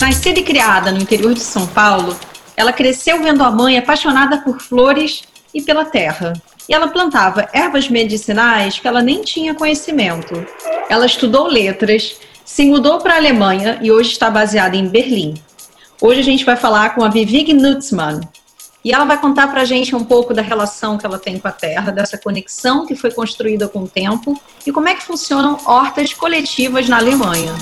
Nascida e criada no interior de São Paulo, ela cresceu vendo a mãe apaixonada por flores e pela terra. E ela plantava ervas medicinais que ela nem tinha conhecimento. Ela estudou letras, se mudou para a Alemanha e hoje está baseada em Berlim. Hoje a gente vai falar com a Vivig Nutzmann. E ela vai contar para a gente um pouco da relação que ela tem com a terra, dessa conexão que foi construída com o tempo e como é que funcionam hortas coletivas na Alemanha.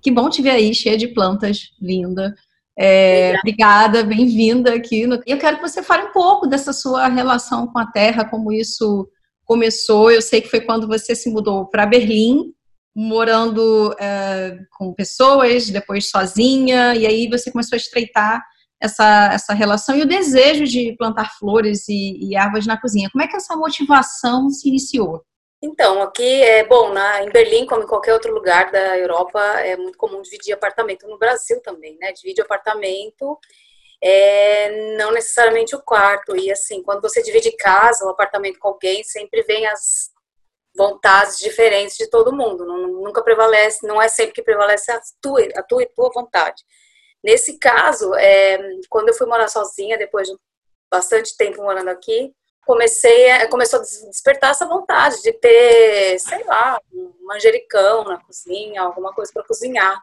Que bom te ver aí, cheia de plantas, linda. É, obrigada, bem-vinda aqui. No... Eu quero que você fale um pouco dessa sua relação com a terra, como isso começou. Eu sei que foi quando você se mudou para Berlim, morando é, com pessoas, depois sozinha, e aí você começou a estreitar essa, essa relação e o desejo de plantar flores e, e árvores na cozinha. Como é que essa motivação se iniciou? Então, aqui é bom, na, em Berlim, como em qualquer outro lugar da Europa, é muito comum dividir apartamento. No Brasil também, né? Divide apartamento, é, não necessariamente o quarto. E assim, quando você divide casa ou apartamento com alguém, sempre vem as vontades diferentes de todo mundo. Nunca prevalece, não é sempre que prevalece a tua, a tua e tua vontade. Nesse caso, é, quando eu fui morar sozinha, depois de bastante tempo morando aqui, comecei a, começou a despertar essa vontade de ter, sei lá, um manjericão na cozinha, alguma coisa para cozinhar.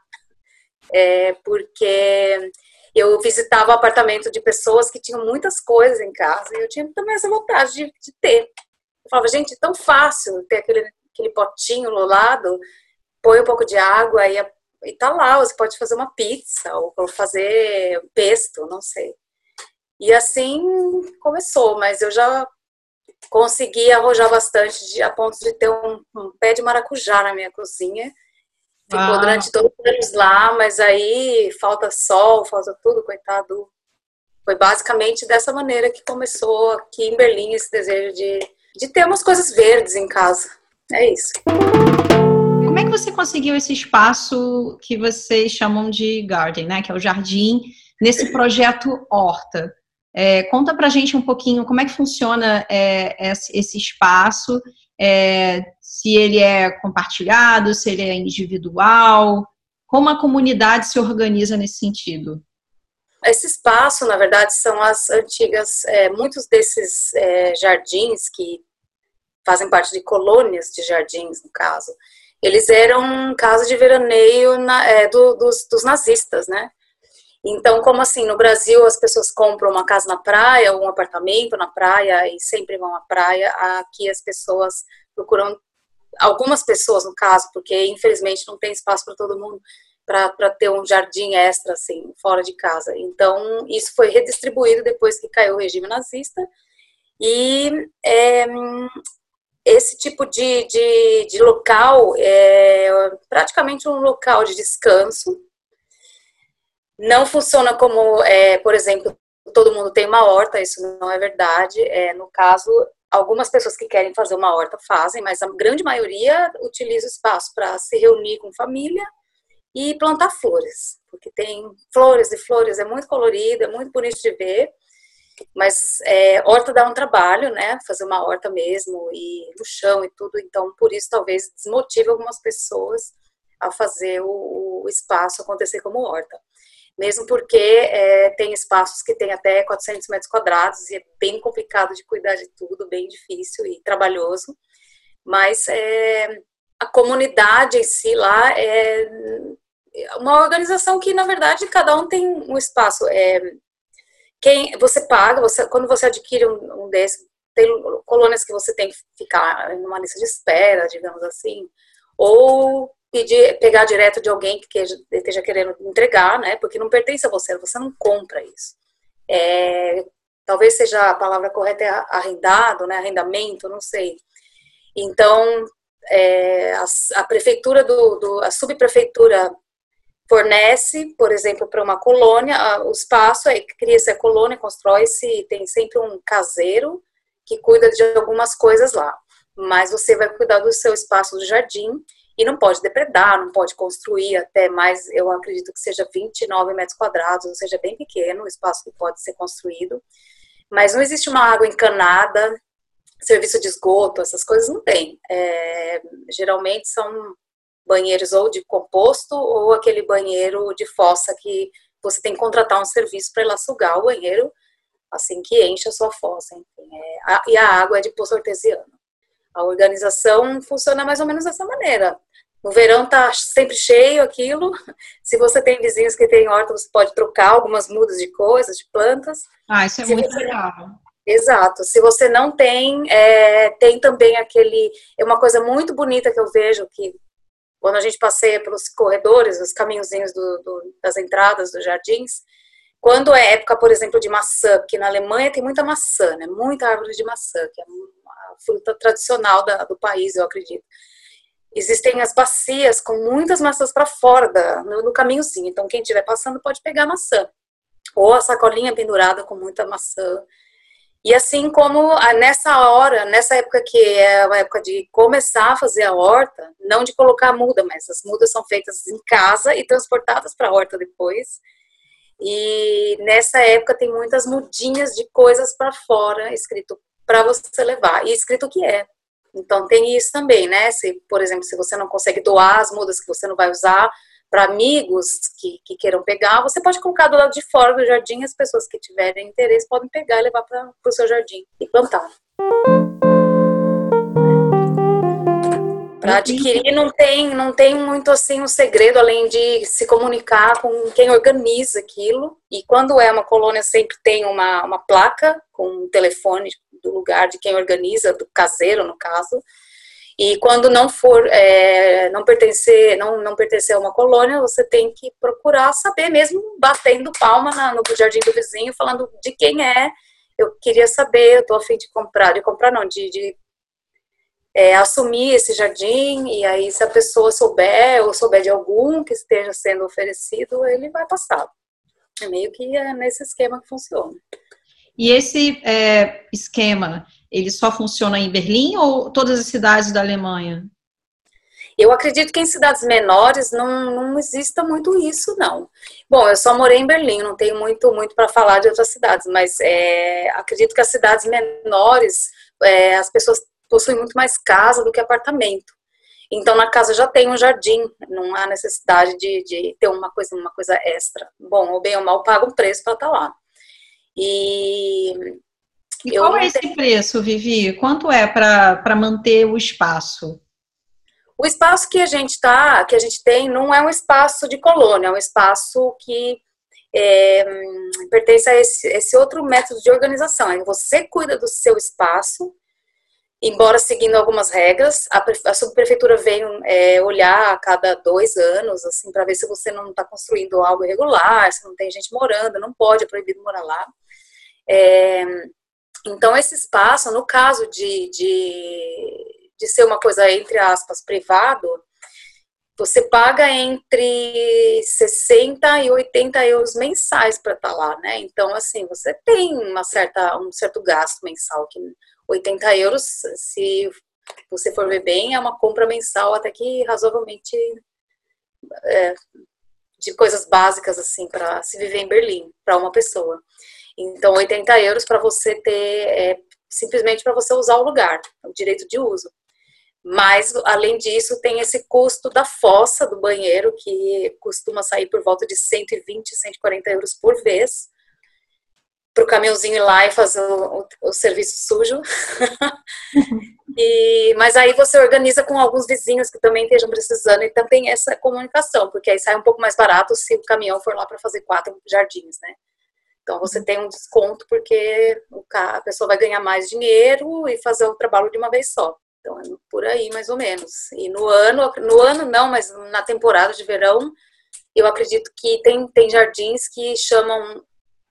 É, porque eu visitava o apartamento de pessoas que tinham muitas coisas em casa e eu tinha também essa vontade de, de ter. Eu falava, gente, é tão fácil ter aquele, aquele potinho no lado, põe um pouco de água e, e tá lá, você pode fazer uma pizza ou fazer pesto, não sei. E assim começou, mas eu já consegui arrojar bastante de, a ponto de ter um, um, pé de maracujá na minha cozinha. Ficou ah. durante todos os anos lá, mas aí falta sol, falta tudo, coitado. Foi basicamente dessa maneira que começou aqui em Berlim esse desejo de, de ter umas coisas verdes em casa. É isso. Que você conseguiu esse espaço que vocês chamam de garden, né? Que é o jardim, nesse projeto Horta? É, conta para gente um pouquinho como é que funciona é, esse espaço, é, se ele é compartilhado, se ele é individual, como a comunidade se organiza nesse sentido. Esse espaço, na verdade, são as antigas, é, muitos desses é, jardins que fazem parte de colônias de jardins, no caso, eles eram casa de veraneio na, é, do, dos, dos nazistas, né? Então, como assim, no Brasil as pessoas compram uma casa na praia, um apartamento na praia e sempre vão à praia, aqui as pessoas procuram, algumas pessoas no caso, porque infelizmente não tem espaço para todo mundo, para ter um jardim extra, assim, fora de casa. Então, isso foi redistribuído depois que caiu o regime nazista, e é, esse tipo de, de, de local é praticamente um local de descanso, não funciona como, é, por exemplo, todo mundo tem uma horta, isso não é verdade. É, no caso, algumas pessoas que querem fazer uma horta fazem, mas a grande maioria utiliza o espaço para se reunir com família e plantar flores, porque tem flores e flores, é muito colorido, é muito bonito de ver, mas é, horta dá um trabalho, né, fazer uma horta mesmo, e no chão e tudo, então por isso talvez desmotive algumas pessoas a fazer o, o espaço acontecer como horta mesmo porque é, tem espaços que tem até 400 metros quadrados e é bem complicado de cuidar de tudo, bem difícil e trabalhoso. Mas é, a comunidade em si lá é uma organização que, na verdade, cada um tem um espaço. É, quem você paga, você, quando você adquire um, um desses, tem colônias que você tem que ficar numa lista de espera, digamos assim, ou pedir, pegar direto de alguém que esteja querendo entregar, né? Porque não pertence a você, você não compra isso. É, talvez seja a palavra correta é arrendado, né? Arrendamento, não sei. Então, é, a, a, prefeitura do, do, a subprefeitura fornece, por exemplo, para uma colônia, o espaço, aí cria-se a colônia, constrói-se, tem sempre um caseiro que cuida de algumas coisas lá. Mas você vai cuidar do seu espaço do jardim e não pode depredar, não pode construir até mais, eu acredito que seja 29 metros quadrados, ou seja, bem pequeno o espaço que pode ser construído. Mas não existe uma água encanada, serviço de esgoto, essas coisas não tem. É, geralmente são banheiros ou de composto ou aquele banheiro de fossa que você tem que contratar um serviço para ir lá sugar o banheiro assim que enche a sua fossa. Enfim, é, a, e a água é de poço artesiano. A organização funciona mais ou menos dessa maneira. No verão tá sempre cheio aquilo. Se você tem vizinhos que têm horta, você pode trocar algumas mudas de coisas, de plantas. Ah, isso é Se muito você... legal. Exato. Se você não tem, é, tem também aquele. É uma coisa muito bonita que eu vejo que quando a gente passeia pelos corredores, os caminhozinhos do, do, das entradas dos jardins, quando é época, por exemplo, de maçã, porque na Alemanha tem muita maçã, né? Muita árvore de maçã, que é a fruta tradicional da, do país, eu acredito. Existem as bacias com muitas maçãs para fora da, no, no caminhozinho. Então, quem estiver passando pode pegar maçã. Ou a sacolinha pendurada com muita maçã. E assim como nessa hora, nessa época que é a época de começar a fazer a horta, não de colocar a muda, mas as mudas são feitas em casa e transportadas para a horta depois. E nessa época tem muitas mudinhas de coisas para fora escrito para você levar e escrito o que é. Então tem isso também, né? Se, por exemplo, se você não consegue doar as mudas que você não vai usar para amigos que, que, queiram pegar, você pode colocar do lado de fora do jardim, as pessoas que tiverem interesse podem pegar e levar para o seu jardim e plantar. Para adquirir não tem, não tem muito assim um segredo além de se comunicar com quem organiza aquilo. E quando é uma colônia sempre tem uma, uma placa com um telefone do lugar de quem organiza, do caseiro no caso. E quando não for, é, não pertencer, não, não pertencer a uma colônia, você tem que procurar saber, mesmo batendo palma na, no jardim do vizinho, falando de quem é. Eu queria saber, eu tô afim de comprar, de comprar não, de, de é, assumir esse jardim, e aí se a pessoa souber, ou souber de algum que esteja sendo oferecido, ele vai passar. É meio que é nesse esquema que funciona. E esse é, esquema, ele só funciona em Berlim ou todas as cidades da Alemanha? Eu acredito que em cidades menores não, não exista muito isso, não. Bom, eu só morei em Berlim, não tenho muito, muito para falar de outras cidades, mas é, acredito que as cidades menores, é, as pessoas possuem muito mais casa do que apartamento. Então, na casa já tem um jardim, não há necessidade de, de ter uma coisa, uma coisa extra. Bom, ou bem ou mal, paga um preço para estar tá lá. E, e qual é esse preço, Vivi? Quanto é para manter o espaço? O espaço que a gente tá, que a gente tem, não é um espaço de colônia, é um espaço que é, pertence a esse, esse, outro método de organização. É você cuida do seu espaço, embora seguindo algumas regras. A, a subprefeitura vem é, olhar a cada dois anos, assim, para ver se você não está construindo algo irregular, se não tem gente morando, não pode, é proibido morar lá. É, então, esse espaço, no caso de, de, de ser uma coisa, entre aspas, privado, você paga entre 60 e 80 euros mensais para estar tá lá, né? Então, assim, você tem uma certa, um certo gasto mensal, que 80 euros, se você for ver bem, é uma compra mensal até que razoavelmente é, de coisas básicas, assim, para se viver em Berlim, para uma pessoa. Então, 80 euros para você ter, é, simplesmente para você usar o lugar, o direito de uso. Mas, além disso, tem esse custo da fossa do banheiro, que costuma sair por volta de 120, 140 euros por vez, para o caminhãozinho ir lá e fazer o, o, o serviço sujo. e, mas aí você organiza com alguns vizinhos que também estejam precisando e também essa comunicação, porque aí sai um pouco mais barato se o caminhão for lá para fazer quatro jardins, né? Então você tem um desconto porque a pessoa vai ganhar mais dinheiro e fazer o trabalho de uma vez só. Então é por aí mais ou menos. E no ano, no ano não, mas na temporada de verão, eu acredito que tem, tem jardins que chamam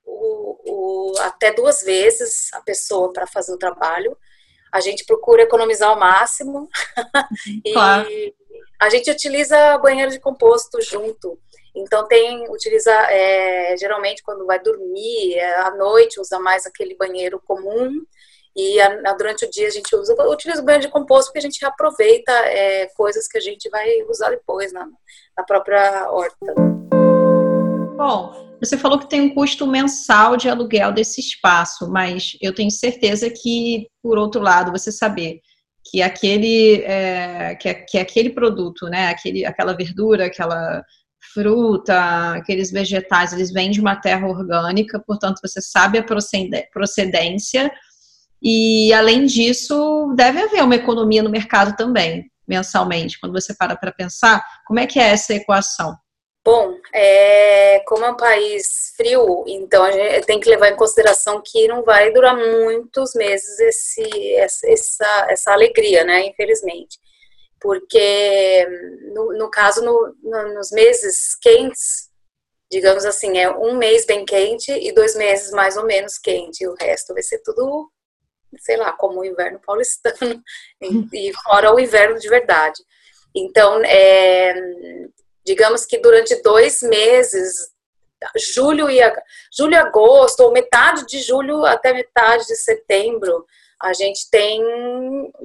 o, o, até duas vezes a pessoa para fazer o trabalho. A gente procura economizar ao máximo e claro. a gente utiliza banheiro de composto junto. Então tem, utiliza é, geralmente quando vai dormir, é, à noite usa mais aquele banheiro comum e a, a, durante o dia a gente usa, utiliza o banheiro de composto porque a gente aproveita é, coisas que a gente vai usar depois na, na própria horta. Bom, você falou que tem um custo mensal de aluguel desse espaço, mas eu tenho certeza que, por outro lado, você saber que aquele é, que, que aquele produto, né, aquele, aquela verdura, aquela fruta, aqueles vegetais, eles vêm de uma terra orgânica, portanto você sabe a procedência e além disso deve haver uma economia no mercado também mensalmente. Quando você para para pensar, como é que é essa equação? Bom, é, como é um país frio, então a gente tem que levar em consideração que não vai durar muitos meses esse, essa, essa alegria, né? Infelizmente. Porque, no, no caso, no, no, nos meses quentes, digamos assim, é um mês bem quente e dois meses mais ou menos quente, e o resto vai ser tudo, sei lá, como o inverno paulistano, e, e fora o inverno de verdade. Então, é, digamos que durante dois meses, julho e, julho e agosto, ou metade de julho até metade de setembro, a gente tem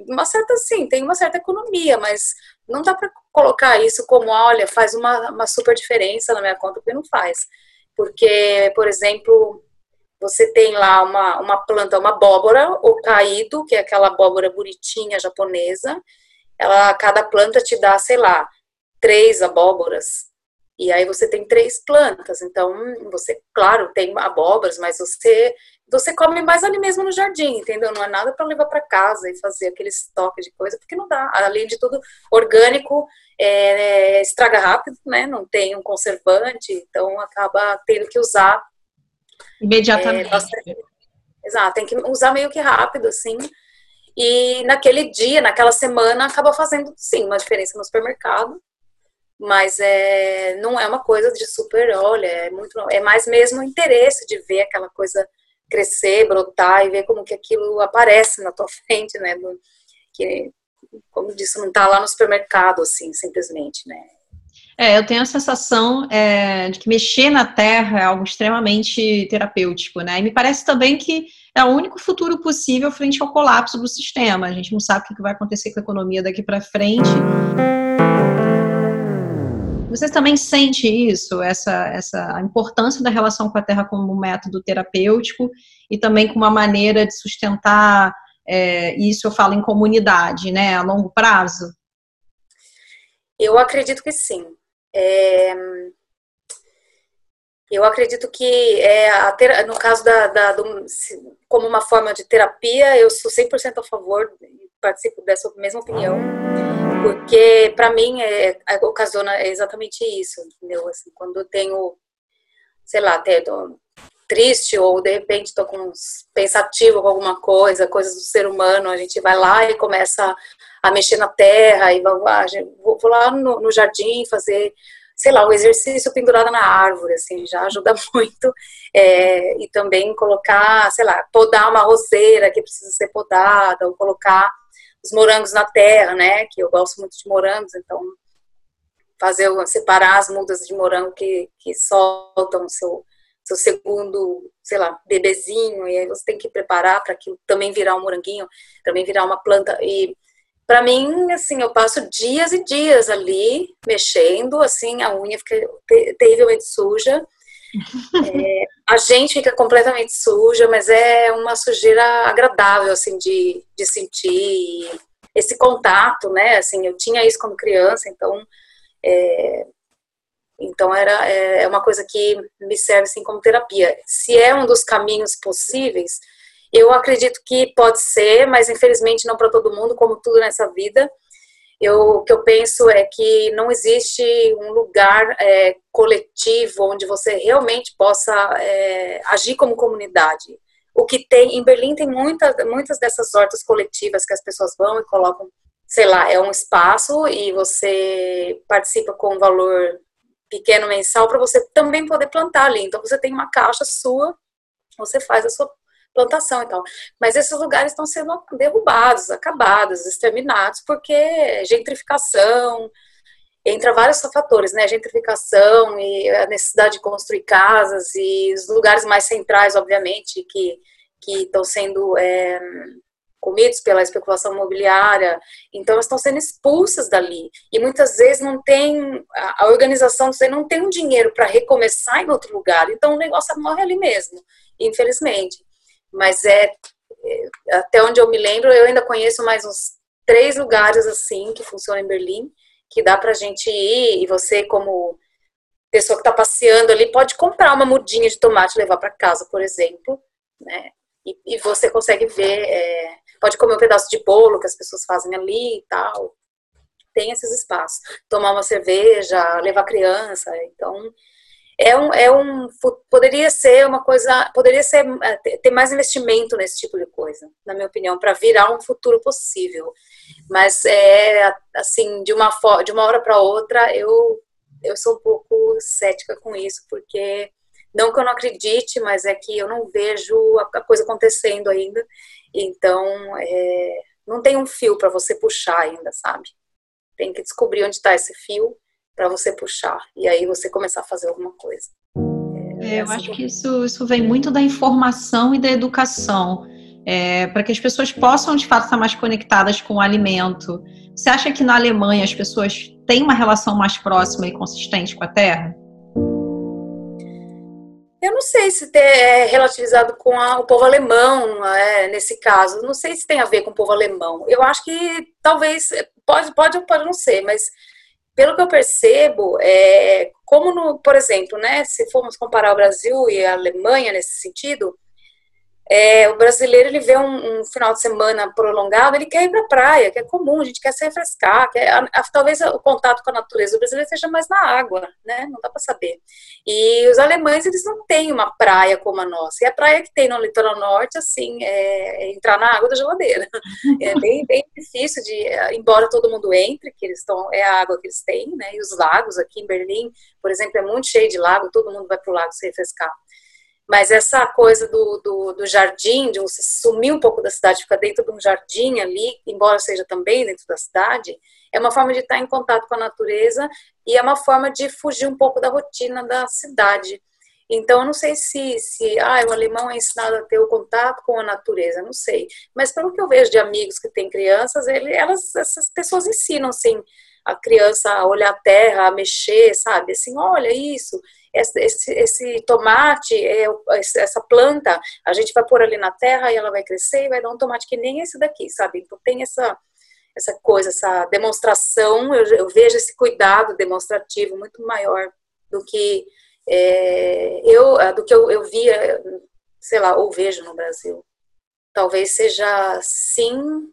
uma certa, sim, tem uma certa economia, mas não dá para colocar isso como, olha, faz uma, uma super diferença na minha conta, porque não faz. Porque, por exemplo, você tem lá uma, uma planta, uma abóbora, o caído, que é aquela abóbora bonitinha japonesa, ela, cada planta te dá, sei lá, três abóboras. E aí você tem três plantas. Então, você, claro, tem abóboras, mas você você come mais ali mesmo no jardim, entendeu? Não é nada para levar para casa e fazer aquele estoque de coisa, porque não dá. Além de tudo, orgânico é, estraga rápido, né? Não tem um conservante, então acaba tendo que usar imediatamente. É, bastante, exato, tem que usar meio que rápido, assim. E naquele dia, naquela semana, acaba fazendo sim uma diferença no supermercado mas é, não é uma coisa de super, olha, é muito, é mais mesmo o interesse de ver aquela coisa crescer, brotar e ver como que aquilo aparece na tua frente, né, que, como disse, não está lá no supermercado, assim, simplesmente, né. É, eu tenho a sensação é, de que mexer na terra é algo extremamente terapêutico, né, e me parece também que é o único futuro possível frente ao colapso do sistema, a gente não sabe o que vai acontecer com a economia daqui para frente, você também sente isso, essa, essa a importância da relação com a terra como método terapêutico e também como uma maneira de sustentar é, isso eu falo em comunidade, né, a longo prazo? Eu acredito que sim. É, eu acredito que é, ter, no caso da, da do, como uma forma de terapia, eu sou 100% a favor participo dessa mesma opinião porque para mim é, é, ocasiona exatamente isso, entendeu? Assim, quando eu tenho, sei lá, até triste ou de repente estou com pensativo com alguma coisa, coisas do ser humano, a gente vai lá e começa a mexer na terra e vou, vou lá no, no jardim fazer sei lá, o exercício pendurado na árvore, assim, já ajuda muito. É, e também colocar, sei lá, podar uma roseira que precisa ser podada, ou colocar os morangos na terra, né? Que eu gosto muito de morangos, então fazer separar as mudas de morango que, que soltam seu seu segundo, sei lá, bebezinho, e aí você tem que preparar para aquilo também virar um moranguinho, também virar uma planta. E para mim, assim, eu passo dias e dias ali mexendo, assim, a unha fica terrivelmente suja. É, a gente fica completamente suja, mas é uma sujeira agradável, assim, de, de sentir esse contato, né? Assim, eu tinha isso como criança, então é, então era é, é uma coisa que me serve assim como terapia. Se é um dos caminhos possíveis, eu acredito que pode ser, mas infelizmente não para todo mundo, como tudo nessa vida eu, o que eu penso é que não existe um lugar é, coletivo onde você realmente possa é, agir como comunidade. O que tem, em Berlim tem muitas, muitas dessas hortas coletivas que as pessoas vão e colocam, sei lá, é um espaço e você participa com um valor pequeno mensal para você também poder plantar ali. Então você tem uma caixa sua, você faz a sua plantação e tal. Mas esses lugares estão sendo derrubados, acabados, exterminados, porque gentrificação, entra vários fatores, né? Gentrificação e a necessidade de construir casas e os lugares mais centrais, obviamente, que, que estão sendo é, comidos pela especulação imobiliária, então elas estão sendo expulsas dali. E muitas vezes não tem, a, organização não tem um dinheiro para recomeçar em outro lugar, então o negócio morre ali mesmo, infelizmente mas é, é, até onde eu me lembro, eu ainda conheço mais uns três lugares assim que funcionam em Berlim, que dá pra gente ir e você como pessoa que está passeando ali pode comprar uma mudinha de tomate e levar para casa, por exemplo, né? E, e você consegue ver, é, pode comer um pedaço de bolo que as pessoas fazem ali e tal. Tem esses espaços. Tomar uma cerveja, levar criança. Então, é um, é um poderia ser uma coisa, poderia ser é, ter mais investimento nesse tipo de coisa, na minha opinião, para virar um futuro possível. Mas é assim, de uma de uma hora para outra, eu eu sou um pouco cética com isso, porque não que eu não acredite, mas é que eu não vejo a, coisa acontecendo ainda. Então, é, não tem um fio para você puxar ainda, sabe? Tem que descobrir onde está esse fio para você puxar e aí você começar a fazer alguma coisa. É, eu acho que isso, isso vem muito da informação e da educação, é, para que as pessoas possam de fato estar mais conectadas com o alimento. Você acha que na Alemanha as pessoas têm uma relação mais próxima e consistente com a terra? Eu não sei se é relativizado com a, o povo alemão, é, nesse caso. Não sei se tem a ver com o povo alemão. Eu acho que talvez, pode, pode ou pode não ser, mas pelo que eu percebo, é, como no, por exemplo, né, se formos comparar o Brasil e a Alemanha nesse sentido, é, o brasileiro ele vê um, um, final de semana prolongado, ele quer ir para a praia, que é comum, a gente quer se refrescar, quer, a, a, talvez o contato com a natureza do brasileiro seja mais na água, né? Não dá para saber. E os alemães eles não têm uma praia como a nossa. E a praia que tem no litoral norte, assim, é, é entrar na água da geladeira. É bem, bem difícil de, embora todo mundo entre, que eles estão é a água que eles têm, né? E os lagos aqui em Berlim, por exemplo, é muito cheio de lago, todo mundo vai para o lago se refrescar. Mas essa coisa do, do, do, jardim, de você sumir um pouco da cidade, ficar dentro de um jardim ali, embora seja também dentro da cidade, é uma forma de estar em contato com a natureza e é uma forma de fugir um pouco da rotina da cidade. Então, eu não sei se, se ah, o alemão é ensinado a ter o contato com a natureza, não sei. Mas pelo que eu vejo de amigos que têm crianças, ele, elas, essas pessoas ensinam, assim, a criança a olhar a terra, a mexer, sabe? Assim, olha isso esse, esse tomate, é, essa planta, a gente vai pôr ali na terra e ela vai crescer e vai dar um tomate que nem esse daqui, sabe? Então tem essa, essa coisa, essa demonstração, eu, eu vejo esse cuidado demonstrativo muito maior do que é, eu, do que eu, eu via, sei lá, ou vejo no Brasil. Talvez seja sim,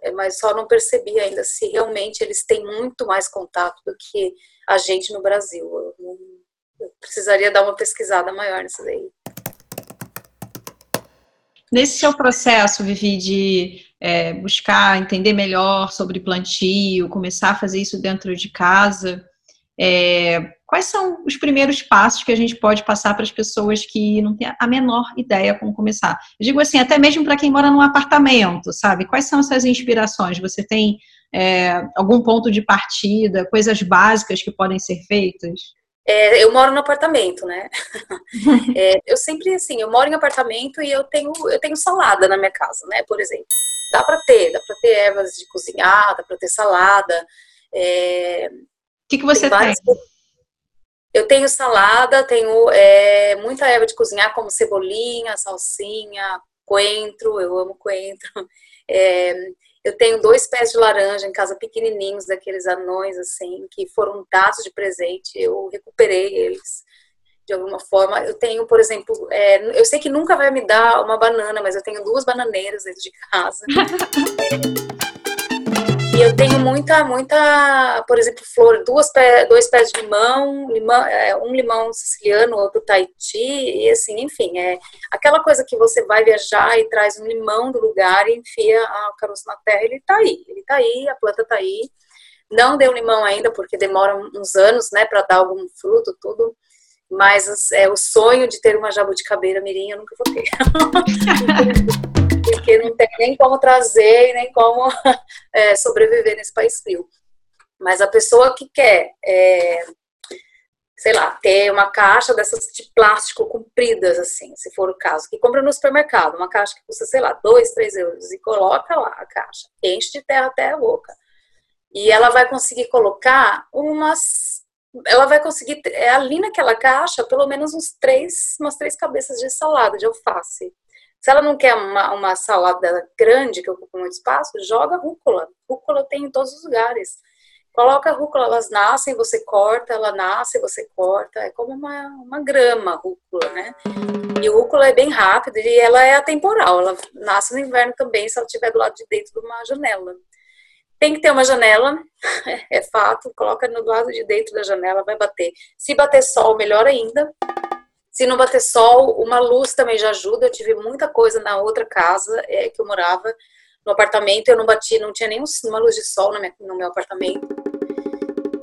é, mas só não percebi ainda se realmente eles têm muito mais contato do que a gente no Brasil. Eu não, precisaria dar uma pesquisada maior nisso daí. Nesse seu processo, Vivi, de é, buscar entender melhor sobre plantio, começar a fazer isso dentro de casa, é, quais são os primeiros passos que a gente pode passar para as pessoas que não têm a menor ideia como começar? Eu digo assim, até mesmo para quem mora num apartamento, sabe? Quais são essas inspirações? Você tem é, algum ponto de partida, coisas básicas que podem ser feitas? É, eu moro no apartamento, né? É, eu sempre, assim, eu moro em apartamento e eu tenho, eu tenho salada na minha casa, né? Por exemplo. Dá para ter, dá para ter ervas de cozinhar, dá para ter salada. É, o que, que você tem? Várias... Eu tenho salada, tenho é, muita erva de cozinhar, como cebolinha, salsinha, coentro, eu amo coentro. É, eu tenho dois pés de laranja em casa pequenininhos, daqueles anões assim, que foram dados de presente. Eu recuperei eles de alguma forma. Eu tenho, por exemplo, é, eu sei que nunca vai me dar uma banana, mas eu tenho duas bananeiras dentro de casa. E eu tenho muita, muita, por exemplo, flor, duas pé, dois pés de limão, limão é, um limão siciliano, outro Tahiti, e assim, enfim, é aquela coisa que você vai viajar e traz um limão do lugar e enfia a caroço na terra, ele tá aí, ele tá aí, a planta tá aí. Não deu limão ainda, porque demora uns anos, né, para dar algum fruto, tudo. Mas é o sonho de ter uma jabuticabeira mirim, eu nunca vou ter. porque não tem nem como trazer e nem como é, sobreviver nesse país frio. Mas a pessoa que quer, é, sei lá, ter uma caixa dessas de plástico compridas, assim, se for o caso, que compra no supermercado, uma caixa que custa, sei lá, dois, três euros, e coloca lá a caixa, enche de terra até a boca. E ela vai conseguir colocar umas ela vai conseguir é ali naquela caixa pelo menos uns três, umas três cabeças de salada de alface Se ela não quer uma, uma salada grande, que ocupa muito espaço, joga rúcula. Rúcula tem em todos os lugares. Coloca a rúcula, elas nascem, você corta, ela nasce, você corta. É como uma, uma grama, rúcula, né? E rúcula é bem rápido e ela é atemporal. Ela nasce no inverno também, se ela estiver do lado de dentro de uma janela. Tem que ter uma janela, é fato. Coloca no lado de dentro da janela, vai bater. Se bater sol, melhor ainda. Se não bater sol, uma luz também já ajuda. Eu tive muita coisa na outra casa é, que eu morava, no apartamento. Eu não bati, não tinha nenhuma luz de sol no meu, no meu apartamento.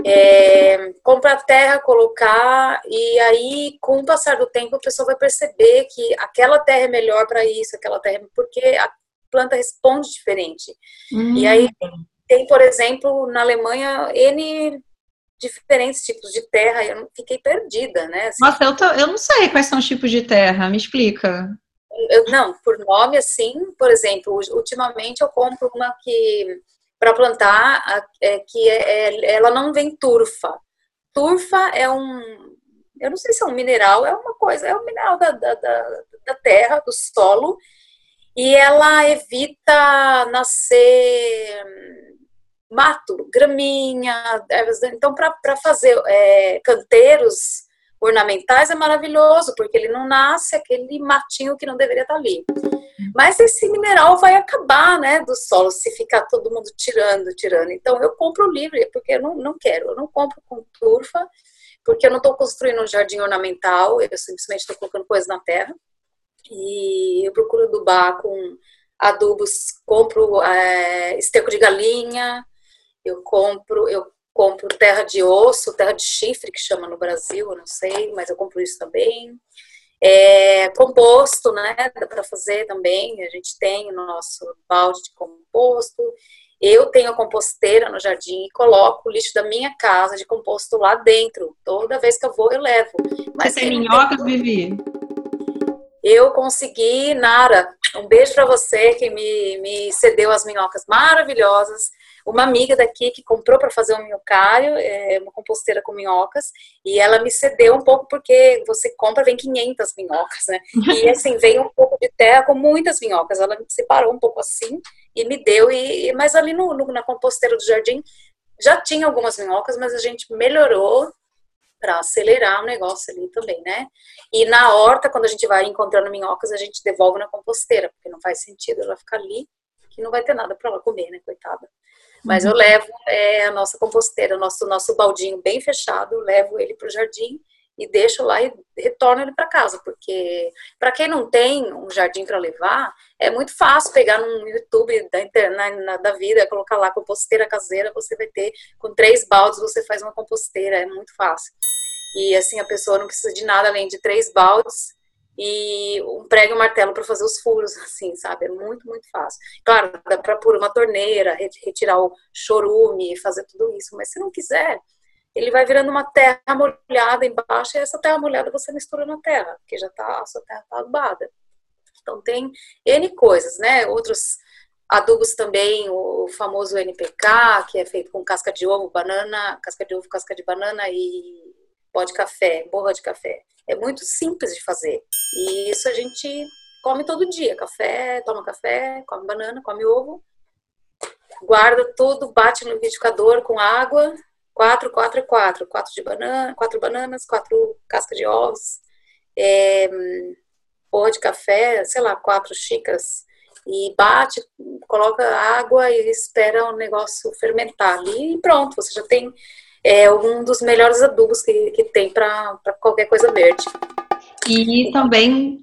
É, comprar terra, colocar, e aí, com o passar do tempo, a pessoa vai perceber que aquela terra é melhor para isso, aquela terra, é, porque a planta responde diferente. Hum. E aí, tem, por exemplo, na Alemanha, N diferentes tipos de terra e eu fiquei perdida, né? Assim, Nossa, eu, tô, eu não sei quais são os tipos de terra, me explica. Eu, não, por nome, assim, por exemplo, ultimamente eu compro uma que para plantar é, que é, é, ela não vem turfa. Turfa é um, eu não sei se é um mineral, é uma coisa, é um mineral da, da, da, da terra, do solo, e ela evita nascer mato, graminha, ervas. Então, para fazer é, canteiros ornamentais é maravilhoso, porque ele não nasce aquele matinho que não deveria estar ali. Mas esse mineral vai acabar, né, do solo, se ficar todo mundo tirando, tirando. Então, eu compro livre, porque eu não, não quero. Eu não compro com turfa, porque eu não estou construindo um jardim ornamental, eu simplesmente estou colocando coisas na terra. E eu procuro adubar com adubos, compro é, esterco de galinha, eu compro, eu compro terra de osso, terra de chifre, que chama no Brasil, eu não sei, mas eu compro isso também. É, composto, né? Dá para fazer também. A gente tem o nosso balde de composto. Eu tenho a composteira no jardim e coloco o lixo da minha casa de composto lá dentro. Toda vez que eu vou, eu levo. Mas Você tem minhocas, tem... Vivi? Eu consegui, Nara, um beijo para você que me, me cedeu as minhocas maravilhosas uma amiga daqui que comprou para fazer um minhocário, é, uma composteira com minhocas, e ela me cedeu um pouco porque você compra, vem 500 minhocas, né? E assim, veio um pouco de terra com muitas minhocas. Ela me separou um pouco assim e me deu, e, mas ali no, no, na composteira do jardim já tinha algumas minhocas, mas a gente melhorou para acelerar o negócio ali também, né? E na horta, quando a gente vai encontrando minhocas, a gente devolve na composteira, porque não faz sentido ela ficar ali, que não vai ter nada para ela comer, né, coitada. Mas eu levo é, a nossa composteira, o nosso, nosso baldinho bem fechado, levo ele para o jardim e deixo lá e retorno ele para casa, porque para quem não tem um jardim para levar, é muito fácil pegar no YouTube da internet da vida, colocar lá composteira caseira, você vai ter com três baldes você faz uma composteira, é muito fácil. E assim a pessoa não precisa de nada além de três baldes e um prego e um martelo para fazer os furos, assim, sabe? É muito, muito fácil. Claro, dá para pôr uma torneira, retirar o chorume, fazer tudo isso, mas se não quiser, ele vai virando uma terra molhada embaixo e essa terra molhada você mistura na terra, porque já tá, a sua terra tá adubada. Então tem N coisas, né? Outros adubos também, o famoso NPK, que é feito com casca de ovo, banana, casca de ovo, casca de banana e pó de café, borra de café. É muito simples de fazer. E isso a gente come todo dia. Café, toma café, come banana, come ovo. Guarda tudo, bate no liquidificador com água. Quatro, quatro e quatro. Quatro de banana, quatro bananas, quatro cascas de ovos. É, porra de café, sei lá, quatro xícaras. E bate, coloca água e espera o negócio fermentar ali e pronto, você já tem é, um dos melhores adubos que, que tem para qualquer coisa verde. E também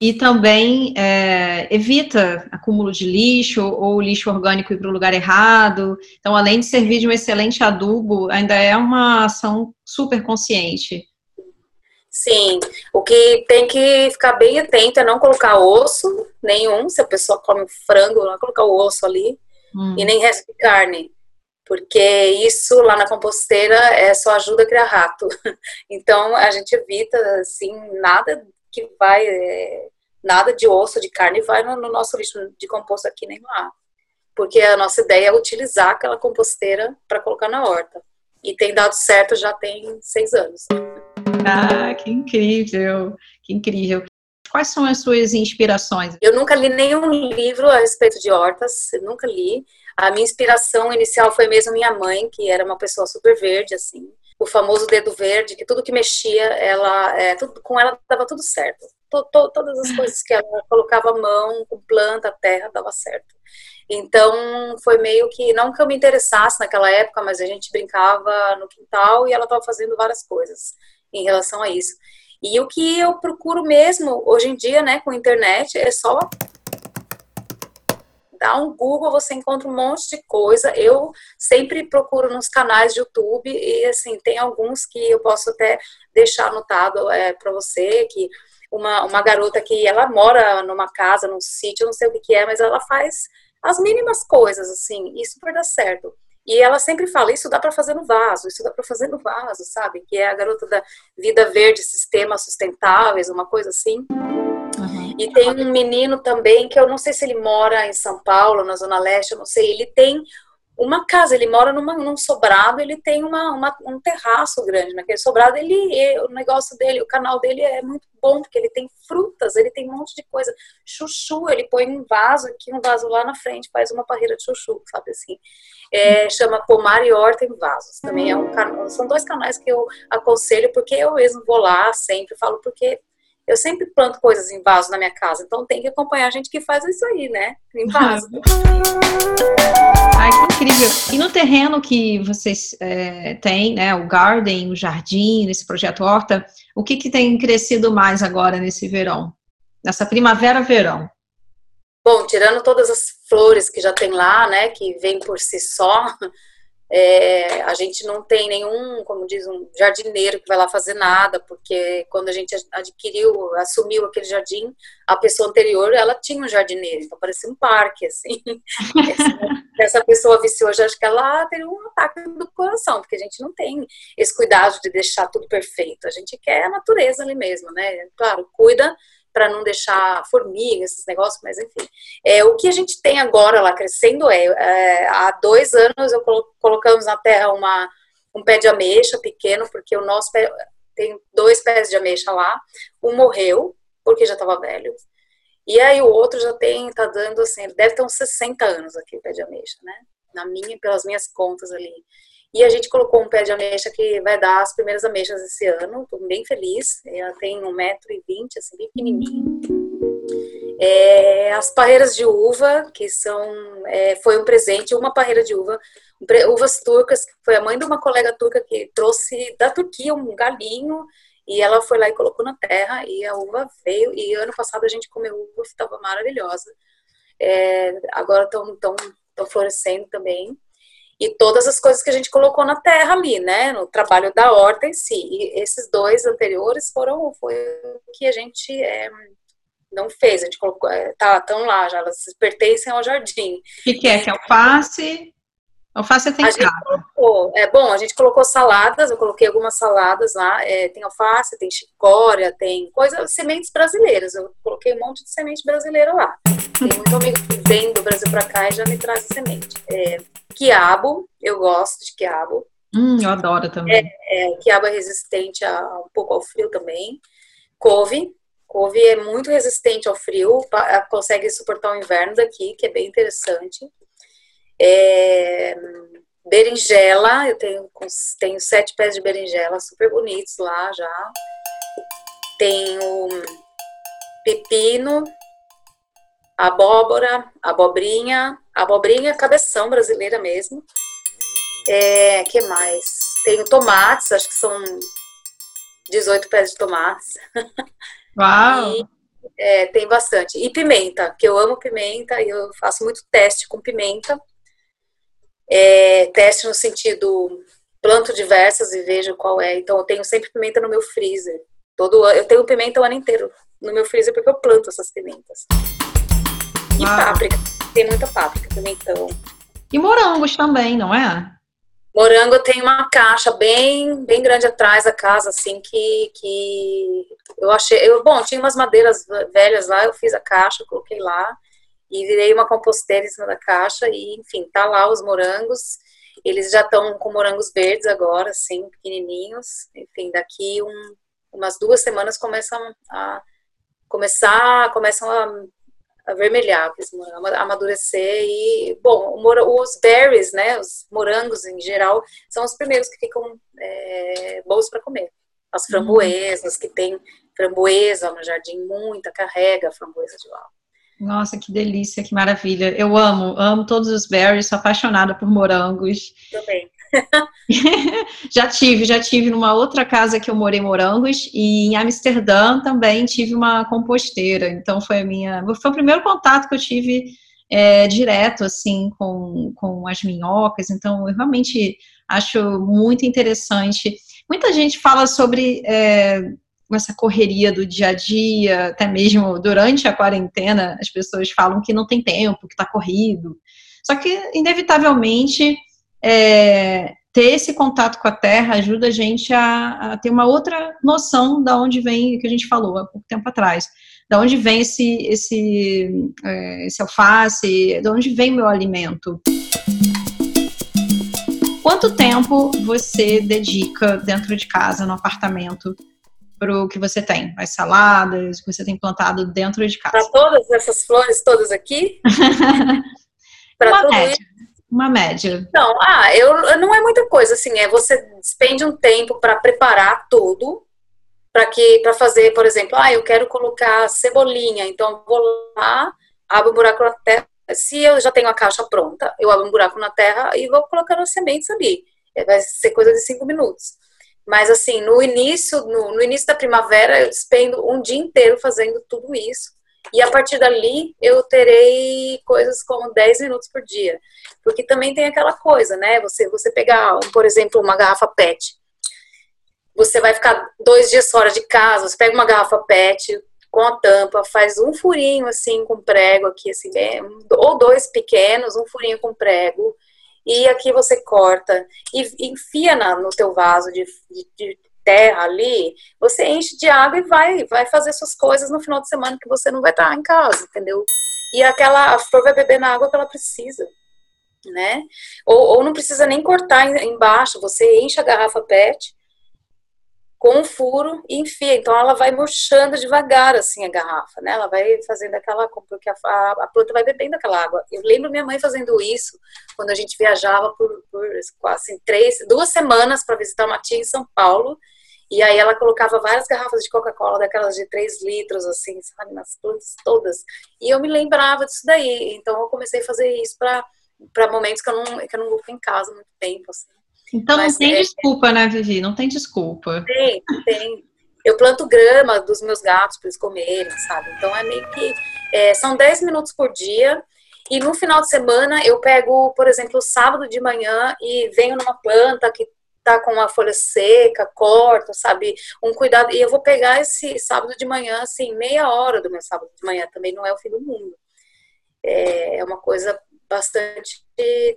e também é, evita acúmulo de lixo ou lixo orgânico ir para o lugar errado. Então, além de servir de um excelente adubo, ainda é uma ação super consciente. Sim, o que tem que ficar bem atento é não colocar osso nenhum, se a pessoa come frango, não colocar o osso ali, hum. e nem resto de carne porque isso lá na composteira é só ajuda a criar rato. Então a gente evita assim nada que vai é, nada de osso, de carne vai no, no, nosso lixo de composto aqui nem lá, porque a nossa ideia é utilizar aquela composteira para colocar na horta e tem dado certo já tem seis anos. Ah, que incrível, que incrível. Quais são as suas inspirações? Eu nunca li nenhum livro a respeito de hortas, nunca li. A minha inspiração inicial foi mesmo minha mãe, que era uma pessoa super verde, assim. O famoso dedo verde, que tudo que mexia, ela, é, tudo, com ela dava tudo certo. To, to, todas as coisas que ela colocava a mão, com planta, terra, dava certo. Então, foi meio que, não que eu me interessasse naquela época, mas a gente brincava no quintal e ela estava fazendo várias coisas em relação a isso. E o que eu procuro mesmo, hoje em dia, né, com internet, é só dá um Google, você encontra um monte de coisa. Eu sempre procuro nos canais de YouTube e assim tem alguns que eu posso até deixar anotado é, para você que uma, uma garota que ela mora numa casa, num sítio, não sei o que, que é, mas ela faz as mínimas coisas assim e super dá certo. E ela sempre fala, isso dá para fazer no vaso, isso dá para fazer no vaso, sabe? Que é a garota da vida verde, sistemas sustentáveis, uma coisa assim. E tem um menino também, que eu não sei se ele mora em São Paulo, na Zona Leste, eu não sei, ele tem uma casa, ele mora numa, num sobrado, ele tem uma, uma, um terraço grande. Naquele sobrado, ele, o negócio dele, o canal dele é muito bom, porque ele tem frutas, ele tem um monte de coisa, chuchu, ele põe um vaso aqui, um vaso lá na frente, faz uma parreira de chuchu, sabe assim, é, chama Pomar e Horta em Vasos, também é um canal, são dois canais que eu aconselho, porque eu mesmo vou lá sempre, falo porque eu sempre planto coisas em vaso na minha casa, então tem que acompanhar a gente que faz isso aí, né? Em vaso. Ai, que incrível. E no terreno que vocês é, têm, né, o garden, o jardim, nesse projeto Horta, o que, que tem crescido mais agora nesse verão? Nessa primavera-verão? Bom, tirando todas as flores que já tem lá, né, que vem por si só, é, a gente não tem nenhum, como diz, um jardineiro que vai lá fazer nada, porque quando a gente adquiriu, assumiu aquele jardim, a pessoa anterior, ela tinha um jardineiro, então parecia um parque, assim. Essa pessoa viciou, já acho que ela teve um ataque do coração, porque a gente não tem esse cuidado de deixar tudo perfeito, a gente quer a natureza ali mesmo, né? Claro, cuida para não deixar formiga, esses negócios, mas enfim. É, o que a gente tem agora lá crescendo é, é há dois anos eu colo colocamos na terra uma, um pé de ameixa pequeno, porque o nosso pé, tem dois pés de ameixa lá, um morreu, porque já estava velho, e aí o outro já tem, tá dando assim, deve ter uns 60 anos aqui o pé de ameixa, né? Na minha, pelas minhas contas ali. E a gente colocou um pé de ameixa que vai dar as primeiras ameixas esse ano. Estou bem feliz. Ela tem 1,20m, assim, bem pequenininho. É, as parreiras de uva, que são, é, foi um presente, uma parreira de uva, uvas turcas, foi a mãe de uma colega turca que trouxe da Turquia um galinho, e ela foi lá e colocou na terra, e a uva veio, e ano passado a gente comeu uva, estava maravilhosa. É, agora estão florescendo também e todas as coisas que a gente colocou na terra ali, né, no trabalho da horta em si. E esses dois anteriores foram foi o que a gente é, não fez, a gente colocou, é, tá, estão lá já, elas pertencem ao jardim. O que, que é? Que é alface? Alface tem a gente colocou, é bom, a gente colocou saladas, eu coloquei algumas saladas lá, é, tem alface, tem chicória, tem coisas, sementes brasileiras, eu coloquei um monte de semente brasileira lá. Tem muito amigo que vem do Brasil para cá e já me traz semente. É, quiabo, eu gosto de quiabo. Hum, eu adoro também. É, é, quiabo é resistente a, um pouco ao frio também. Couve, couve é muito resistente ao frio, consegue suportar o inverno daqui, que é bem interessante. É, berinjela, eu tenho, tenho sete pés de berinjela super bonitos lá já. Tenho pepino, abóbora, abobrinha, abobrinha cabeção brasileira mesmo. É, que mais? Tenho tomates, acho que são 18 pés de tomates. Uau! e, é, tem bastante. E pimenta, que eu amo pimenta e eu faço muito teste com pimenta. É, teste no sentido planto diversas e vejo qual é. Então eu tenho sempre pimenta no meu freezer. Todo eu tenho pimenta o ano inteiro no meu freezer porque eu planto essas pimentas. E ah. páprica. Tem muita páprica, pimentão. E morangos também, não é? Morango tem uma caixa bem, bem grande atrás da casa, assim, que, que eu achei. Eu, bom, tinha umas madeiras velhas lá, eu fiz a caixa, coloquei lá e virei uma composteira em cima da caixa e, enfim, tá lá os morangos. Eles já estão com morangos verdes agora, assim, pequenininhos. Enfim, daqui um, umas duas semanas começam a começar, começam a avermelhar, amadurecer e, bom, os berries, né, os morangos em geral, são os primeiros que ficam é, bons para comer. As uhum. framboesas, que tem framboesa no jardim, muita, carrega framboesa de lá. Nossa, que delícia, que maravilha. Eu amo, amo todos os berries, sou apaixonada por morangos. Também. já tive, já tive numa outra casa que eu morei morangos e em Amsterdã também tive uma composteira. Então foi a minha, foi o primeiro contato que eu tive é, direto assim com, com as minhocas. Então eu realmente acho muito interessante. Muita gente fala sobre é, essa correria do dia a dia, até mesmo durante a quarentena, as pessoas falam que não tem tempo, que está corrido. Só que, inevitavelmente, é, ter esse contato com a terra ajuda a gente a, a, ter uma outra noção da onde vem, que a gente falou há pouco tempo atrás, da onde vem esse, esse, é, esse alface, de onde vem meu alimento. Quanto tempo você dedica dentro de casa, no apartamento, para o que você tem, as saladas que você tem plantado dentro de casa. Para todas essas flores todas aqui? para tudo média, isso? Uma média. Não, ah, eu, não é muita coisa, assim, é você despende um tempo para preparar tudo, para que para fazer, por exemplo, ah, eu quero colocar cebolinha, então vou lá, abro um buraco na terra. Se eu já tenho a caixa pronta, eu abro um buraco na terra e vou colocando as sementes ali. Vai ser coisa de cinco minutos. Mas assim, no início, no, no, início da primavera, eu despendo um dia inteiro fazendo tudo isso. E a partir dali eu terei coisas como 10 minutos por dia. Porque também tem aquela coisa, né? Você, você pegar, por exemplo, uma garrafa PET. Você vai ficar dois dias fora de casa, você pega uma garrafa PET com a tampa, faz um furinho assim com prego aqui, assim, ou dois pequenos, um furinho com prego e aqui você corta e enfia na, no teu vaso de, de, de, terra ali, você enche de água e vai, vai fazer suas coisas no final de semana que você não vai estar em casa, entendeu? E aquela a flor vai beber na água que ela precisa, né? Ou, ou não precisa nem cortar embaixo, você enche a garrafa PET, com um furo e enfia. Então ela vai murchando devagar assim a garrafa, né? Ela vai fazendo aquela porque a, a, planta vai bebendo aquela água. Eu lembro minha mãe fazendo isso quando a gente viajava por, por assim, três, duas semanas para visitar uma tia em São Paulo. E aí ela colocava várias garrafas de Coca-Cola, daquelas de 3 litros, assim, sabe, nas plantas todas. E eu me lembrava disso daí. Então eu comecei a fazer isso para momentos que eu, não, que eu não vou em casa muito tempo, assim. Então Mas não tem é, desculpa, né, Vivi? Não tem desculpa. Tem, tem. Eu planto grama dos meus gatos para eles comerem, sabe? Então é meio que. É, são 10 minutos por dia. E no final de semana eu pego, por exemplo, sábado de manhã e venho numa planta que tá com uma folha seca, corto, sabe? Um cuidado. E eu vou pegar esse sábado de manhã, assim, meia hora do meu sábado de manhã. Também não é o fim do mundo. É, é uma coisa bastante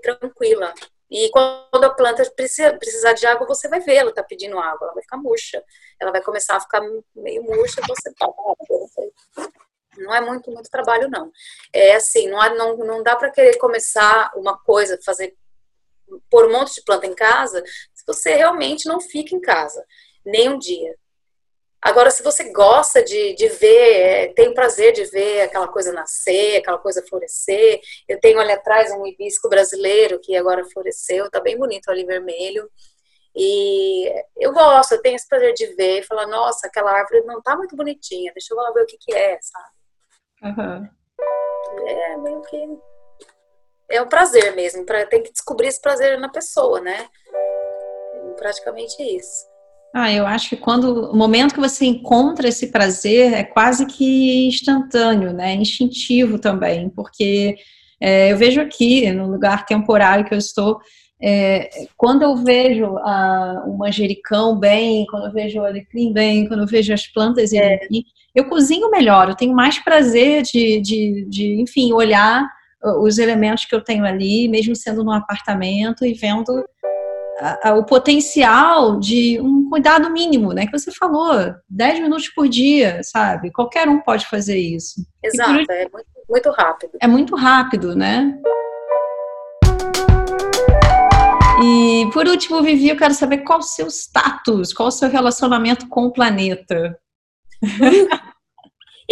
tranquila. E quando a planta precisa, precisar de água, você vai ver, ela está pedindo água, ela vai ficar murcha. Ela vai começar a ficar meio murcha, você tá. Não é muito, muito trabalho, não. É assim, não, há, não, não dá para querer começar uma coisa, fazer, pôr um monte de planta em casa, você realmente não fica em casa, nem um dia. Agora, se você gosta de, de ver, é, tem o prazer de ver aquela coisa nascer, aquela coisa florescer. Eu tenho ali atrás um hibisco brasileiro que agora floresceu, tá bem bonito ali vermelho. E eu gosto, eu tenho esse prazer de ver e falar, nossa, aquela árvore não tá muito bonitinha, deixa eu lá ver o que que é, sabe? Uhum. É meio que. É um prazer mesmo, pra, tem que descobrir esse prazer na pessoa, né? É praticamente isso. Ah, eu acho que quando o momento que você encontra esse prazer é quase que instantâneo, né? Instintivo também, porque é, eu vejo aqui no lugar temporário que eu estou, é, quando eu vejo o manjericão bem, quando eu vejo o alecrim bem, quando eu vejo as plantas é. aqui, eu cozinho melhor, eu tenho mais prazer de, de, de, enfim, olhar os elementos que eu tenho ali, mesmo sendo num apartamento e vendo a, a, o potencial de um cuidado mínimo, né? Que você falou, 10 minutos por dia, sabe? Qualquer um pode fazer isso. Exato, por... é muito, muito rápido. É muito rápido, né? E por último, Vivi, eu quero saber qual o seu status, qual o seu relacionamento com o planeta.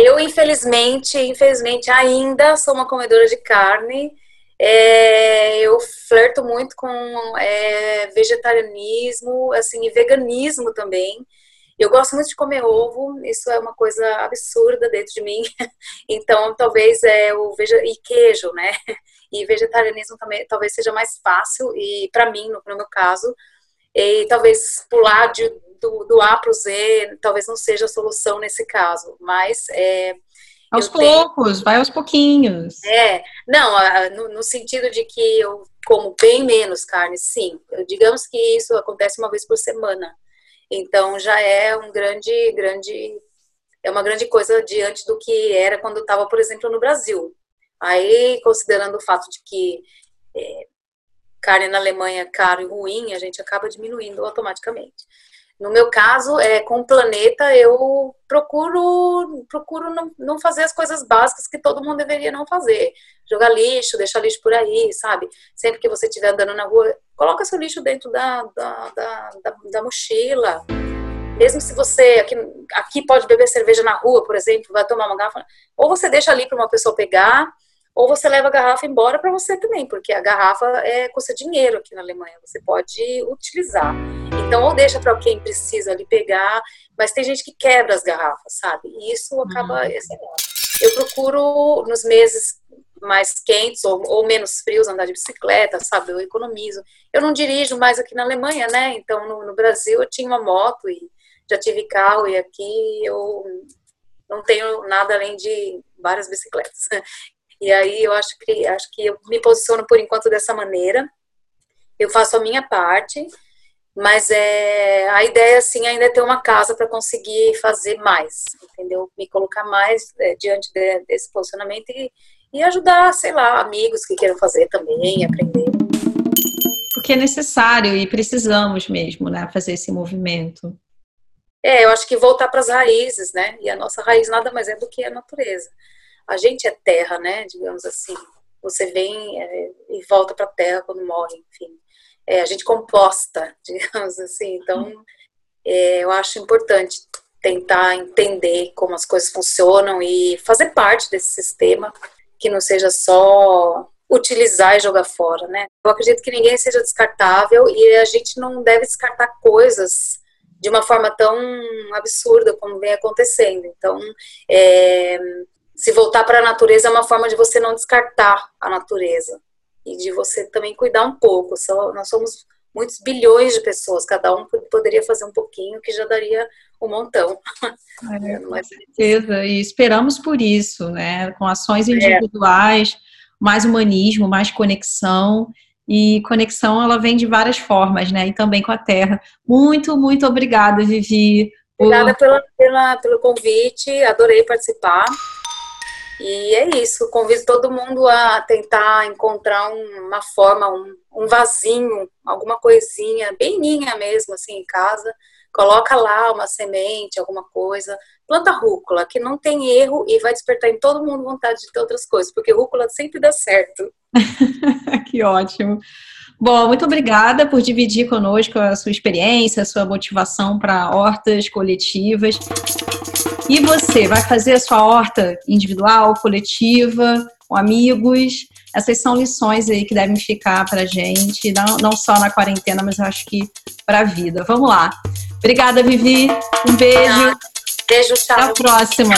Eu, infelizmente, infelizmente, ainda sou uma comedora de carne. É, eu flerto muito com é, vegetarianismo, assim, e veganismo também. Eu gosto muito de comer ovo, isso é uma coisa absurda dentro de mim. Então, talvez é o veja e queijo, né? E vegetarianismo também talvez seja mais fácil e para mim, no, no, meu caso, e talvez pular de, do, do A para o Z, talvez não seja a solução nesse caso, mas é, aos poucos, tenho... vai aos pouquinhos. É, não, no, no, sentido de que eu como bem menos carne, sim. Digamos que isso acontece uma vez por semana. Então já é um grande, grande, é uma grande coisa diante do que era quando eu estava, por exemplo, no Brasil. Aí, considerando o fato de que é, carne na Alemanha é caro e ruim, a gente acaba diminuindo automaticamente. No meu caso, é, com o planeta, eu procuro procuro não, não fazer as coisas básicas que todo mundo deveria não fazer. Jogar lixo, deixar lixo por aí, sabe? Sempre que você estiver andando na rua, coloca seu lixo dentro da, da, da, da, da mochila. Mesmo se você aqui, aqui pode beber cerveja na rua, por exemplo, vai tomar uma garrafa, ou você deixa ali para uma pessoa pegar, ou você leva a garrafa embora para você também, porque a garrafa é, custa dinheiro aqui na Alemanha, você pode utilizar. Então, ou deixa para quem precisa ali pegar, mas tem gente que quebra as garrafas, sabe? E isso acaba. Uhum. Eu procuro, nos meses mais quentes ou, ou, menos frios, andar de bicicleta, sabe? Eu economizo. Eu não dirijo mais aqui na Alemanha, né? Então, no, no Brasil, eu tinha uma moto e já tive carro, e aqui eu não tenho nada além de várias bicicletas. E aí eu acho que acho que eu me posiciono por enquanto dessa maneira. Eu faço a minha parte, mas é a ideia assim ainda é ter uma casa para conseguir fazer mais, entendeu? Me colocar mais é, diante de, desse posicionamento e, e ajudar, sei lá, amigos que queiram fazer também, aprender. Porque é necessário e precisamos mesmo, né, fazer esse movimento. É, eu acho que voltar para as raízes, né? E a nossa raiz nada mais é do que a natureza a gente é terra, né? Digamos assim. Você vem é, e volta para a terra quando morre, enfim. É, a gente composta, digamos assim. Então, é, eu acho importante tentar entender como as coisas funcionam e fazer parte desse sistema que não seja só utilizar e jogar fora, né? Eu acredito que ninguém seja descartável e a gente não deve descartar coisas de uma forma tão absurda como vem acontecendo. Então, é, se voltar para a natureza é uma forma de você não descartar a natureza e de você também cuidar um pouco. nós somos muitos bilhões de pessoas, cada um poderia fazer um pouquinho que já daria um montão. É, com certeza, e esperamos por isso, né? Com ações é. individuais, é. mais humanismo, mais conexão. E conexão ela vem de várias formas, né? E também com a Terra. Muito, muito obrigada, Vivi. Obrigada pela, pela, pelo convite, adorei participar. E é isso, convido todo mundo a tentar encontrar uma forma, um, um vasinho, alguma coisinha, bem minha mesmo, assim, em casa. Coloca lá uma semente, alguma coisa. Planta rúcula, que não tem erro e vai despertar em todo mundo vontade de ter outras coisas, porque rúcula sempre dá certo. que ótimo. Bom, muito obrigada por dividir conosco a sua experiência, a sua motivação para hortas coletivas. E você vai fazer a sua horta individual, coletiva, com amigos? Essas são lições aí que devem ficar para gente, não, não só na quarentena, mas eu acho que para a vida. Vamos lá. Obrigada, Vivi. Um beijo. Beijo, tchau. Até a próxima.